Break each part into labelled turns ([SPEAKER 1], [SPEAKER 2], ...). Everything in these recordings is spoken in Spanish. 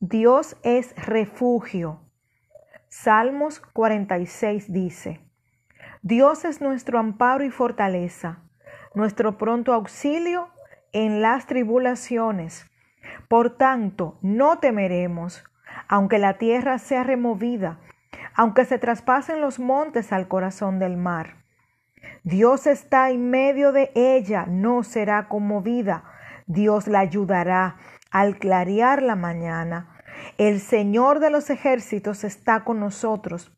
[SPEAKER 1] Dios es refugio. Salmos 46 dice, Dios es nuestro amparo y fortaleza, nuestro pronto auxilio en las tribulaciones. Por tanto, no temeremos, aunque la tierra sea removida, aunque se traspasen los montes al corazón del mar. Dios está en medio de ella, no será conmovida. Dios la ayudará al clarear la mañana. El Señor de los ejércitos está con nosotros.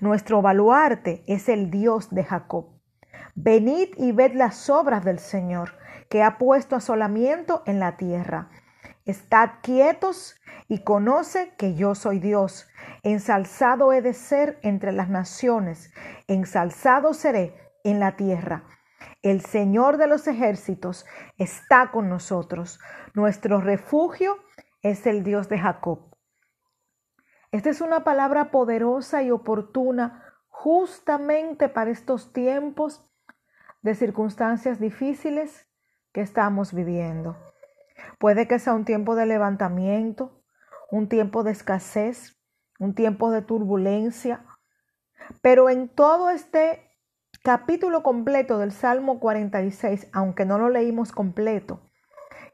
[SPEAKER 1] Nuestro baluarte es el Dios de Jacob. Venid y ved las obras del Señor, que ha puesto asolamiento en la tierra. Estad quietos y conoce que yo soy Dios. Ensalzado he de ser entre las naciones, ensalzado seré en la tierra. El Señor de los ejércitos está con nosotros. Nuestro refugio es el Dios de Jacob. Esta es una palabra poderosa y oportuna justamente para estos tiempos de circunstancias difíciles que estamos viviendo. Puede que sea un tiempo de levantamiento, un tiempo de escasez, un tiempo de turbulencia, pero en todo este capítulo completo del Salmo 46, aunque no lo leímos completo,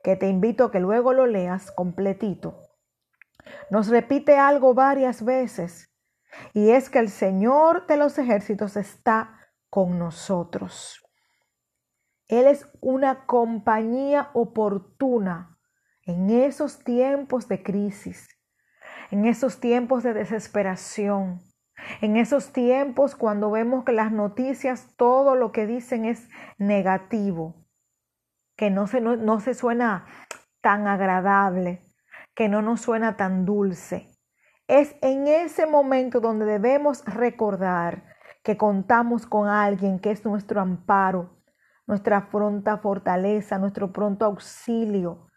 [SPEAKER 1] que te invito a que luego lo leas completito, nos repite algo varias veces, y es que el Señor de los ejércitos está con nosotros. Él es una compañía oportuna en esos tiempos de crisis, en esos tiempos de desesperación, en esos tiempos cuando vemos que las noticias, todo lo que dicen es negativo, que no se, no, se suena tan agradable, que no nos suena tan dulce. Es en ese momento donde debemos recordar que contamos con alguien que es nuestro amparo, nuestra pronta fortaleza, nuestro pronto auxilio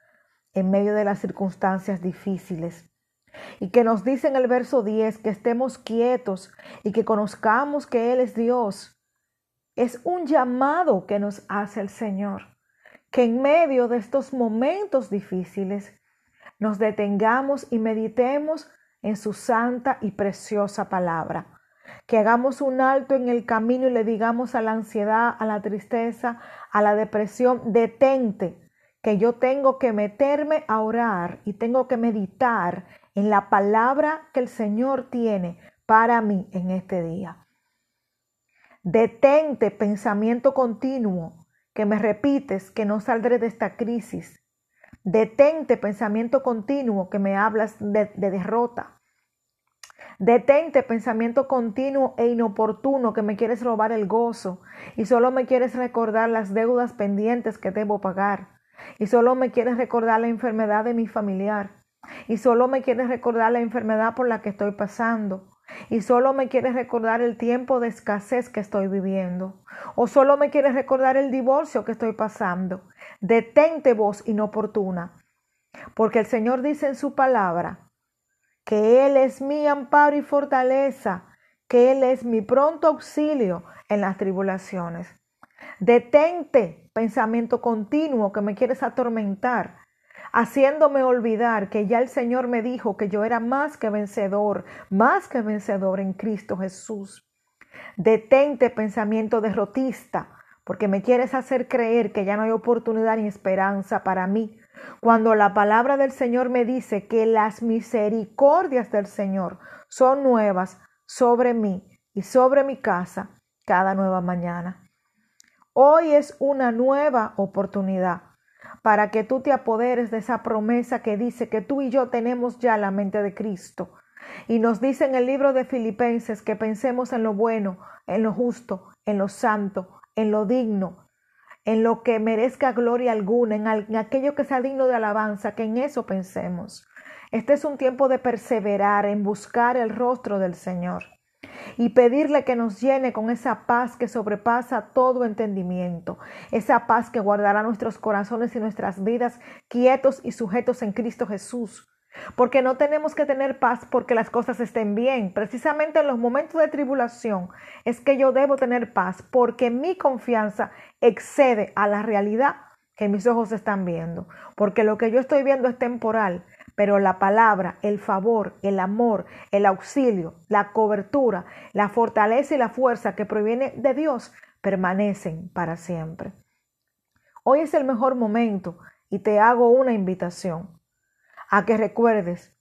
[SPEAKER 1] en medio de las circunstancias difíciles. Y que nos dice en el verso 10 que estemos quietos y que conozcamos que Él es Dios. Es un llamado que nos hace el Señor. Que en medio de estos momentos difíciles nos detengamos y meditemos en su santa y preciosa palabra que hagamos un alto en el camino y le digamos a la ansiedad, a la tristeza, a la depresión, detente, que yo tengo que meterme a orar y tengo que meditar en la palabra que el Señor tiene para mí en este día. Detente, pensamiento continuo, que me repites que no saldré de esta crisis. Detente, pensamiento continuo, que me hablas de, de derrota. Detente, pensamiento continuo e inoportuno que me quieres robar el gozo y solo me quieres recordar las deudas pendientes que debo pagar y solo me quieres recordar la enfermedad de mi familiar y solo me quieres recordar la enfermedad por la que estoy pasando y solo me quieres recordar el tiempo de escasez que estoy viviendo o solo me quieres recordar el divorcio que estoy pasando. Detente voz inoportuna, porque el Señor dice en su palabra que Él es mi amparo y fortaleza, que Él es mi pronto auxilio en las tribulaciones. Detente, pensamiento continuo que me quieres atormentar, haciéndome olvidar que ya el Señor me dijo que yo era más que vencedor, más que vencedor en Cristo Jesús. Detente, pensamiento derrotista, porque me quieres hacer creer que ya no hay oportunidad ni esperanza para mí, cuando la palabra del Señor me dice que las misericordias del Señor son nuevas sobre mí y sobre mi casa cada nueva mañana. Hoy es una nueva oportunidad para que tú te apoderes de esa promesa que dice que tú y yo tenemos ya la mente de Cristo. Y nos dice en el libro de Filipenses que pensemos en lo bueno, en lo justo, en lo santo, en lo digno, en lo que merezca gloria alguna, en, aquello que sea digno de alabanza, que en eso pensemos. Este es un tiempo de perseverar en buscar el rostro del Señor y pedirle que nos llene con esa paz que sobrepasa todo entendimiento, esa paz que guardará nuestros corazones y nuestras vidas quietos y sujetos en Cristo Jesús. Porque no tenemos que tener paz porque las cosas estén bien. Precisamente en los momentos de tribulación es que yo debo tener paz porque mi confianza excede a la realidad que mis ojos están viendo. Porque lo que yo estoy viendo es temporal, pero la palabra, el favor, el amor, el auxilio, la cobertura, la fortaleza y la fuerza que proviene de Dios permanecen para siempre. Hoy es el mejor momento y te hago una invitación a que recuerdes,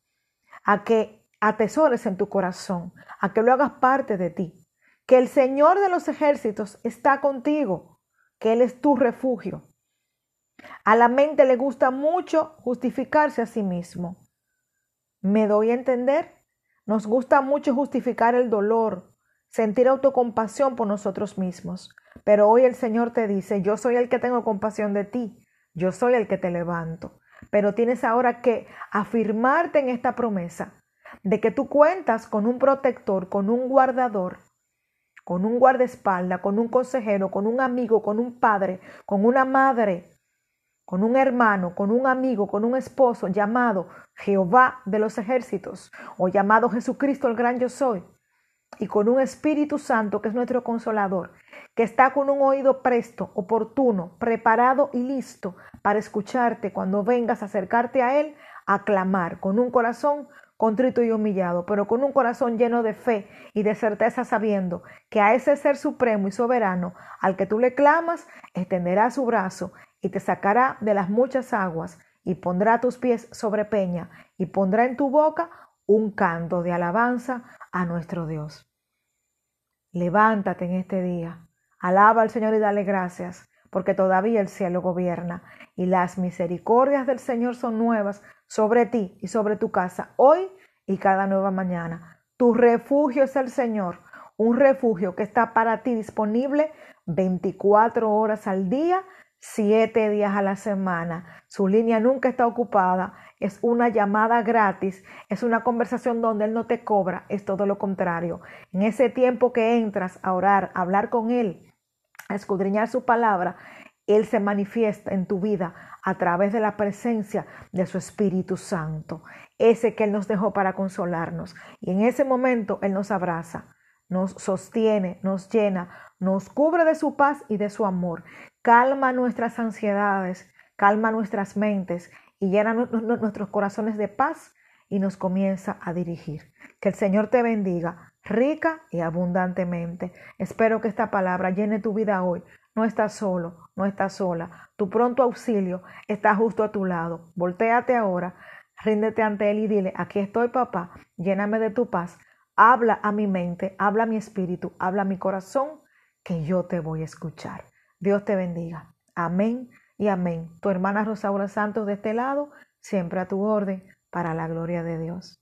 [SPEAKER 1] a que atesores en tu corazón, a que lo hagas parte de ti, que el Señor de los ejércitos está contigo, que Él es tu refugio. A la mente le gusta mucho justificarse a sí mismo. ¿Me doy a entender? Nos gusta mucho justificar el dolor, sentir autocompasión por nosotros mismos. Pero hoy el Señor te dice, yo soy el que tengo compasión de ti, yo soy el que te levanto. Pero tienes ahora que afirmarte en esta promesa de que tú cuentas con un protector, con un guardador, con un guardaespaldas, con un consejero, con un amigo, con un padre, con una madre, con un hermano, con un amigo, con un esposo llamado Jehová de los ejércitos o llamado Jesucristo el gran yo soy, y con un Espíritu Santo que es nuestro consolador, que está con un oído presto, oportuno, preparado y listo para escucharte cuando vengas a acercarte a Él, a clamar con un corazón contrito y humillado, pero con un corazón lleno de fe y de certeza sabiendo que a ese ser supremo y soberano al que tú le clamas, extenderá su brazo y te sacará de las muchas aguas y pondrá tus pies sobre peña y pondrá en tu boca un canto de alabanza a nuestro Dios. Levántate en este día, alaba al Señor y dale gracias, porque todavía el cielo gobierna y las misericordias del Señor son nuevas sobre ti y sobre tu casa hoy y cada nueva mañana. Tu refugio es el Señor, un refugio que está para ti disponible 24 horas al día, 7 días a la semana. Su línea nunca está ocupada, es una llamada gratis, es una conversación donde Él no te cobra, es todo lo contrario. En ese tiempo que entras a orar, a hablar con Él, a escudriñar su palabra, Él se manifiesta en tu vida a través de la presencia de su Espíritu Santo, ese que Él nos dejó para consolarnos. Y en ese momento Él nos abraza, nos sostiene, nos llena, nos cubre de su paz y de su amor, calma nuestras ansiedades, calma nuestras mentes y llena nuestros corazones de paz y nos comienza a dirigir. Que el Señor te bendiga rica y abundantemente. Espero que esta palabra llene tu vida hoy no estás solo, no estás sola. Tu pronto auxilio está justo a tu lado. Voltéate ahora, ríndete ante Él y dile, aquí estoy papá, lléname de tu paz. Habla a mi mente, habla a mi espíritu, habla a mi corazón, que yo te voy a escuchar. Dios te bendiga. Amén y amén. Tu hermana Rosaura Santos de este lado, siempre a tu orden, para la gloria de Dios.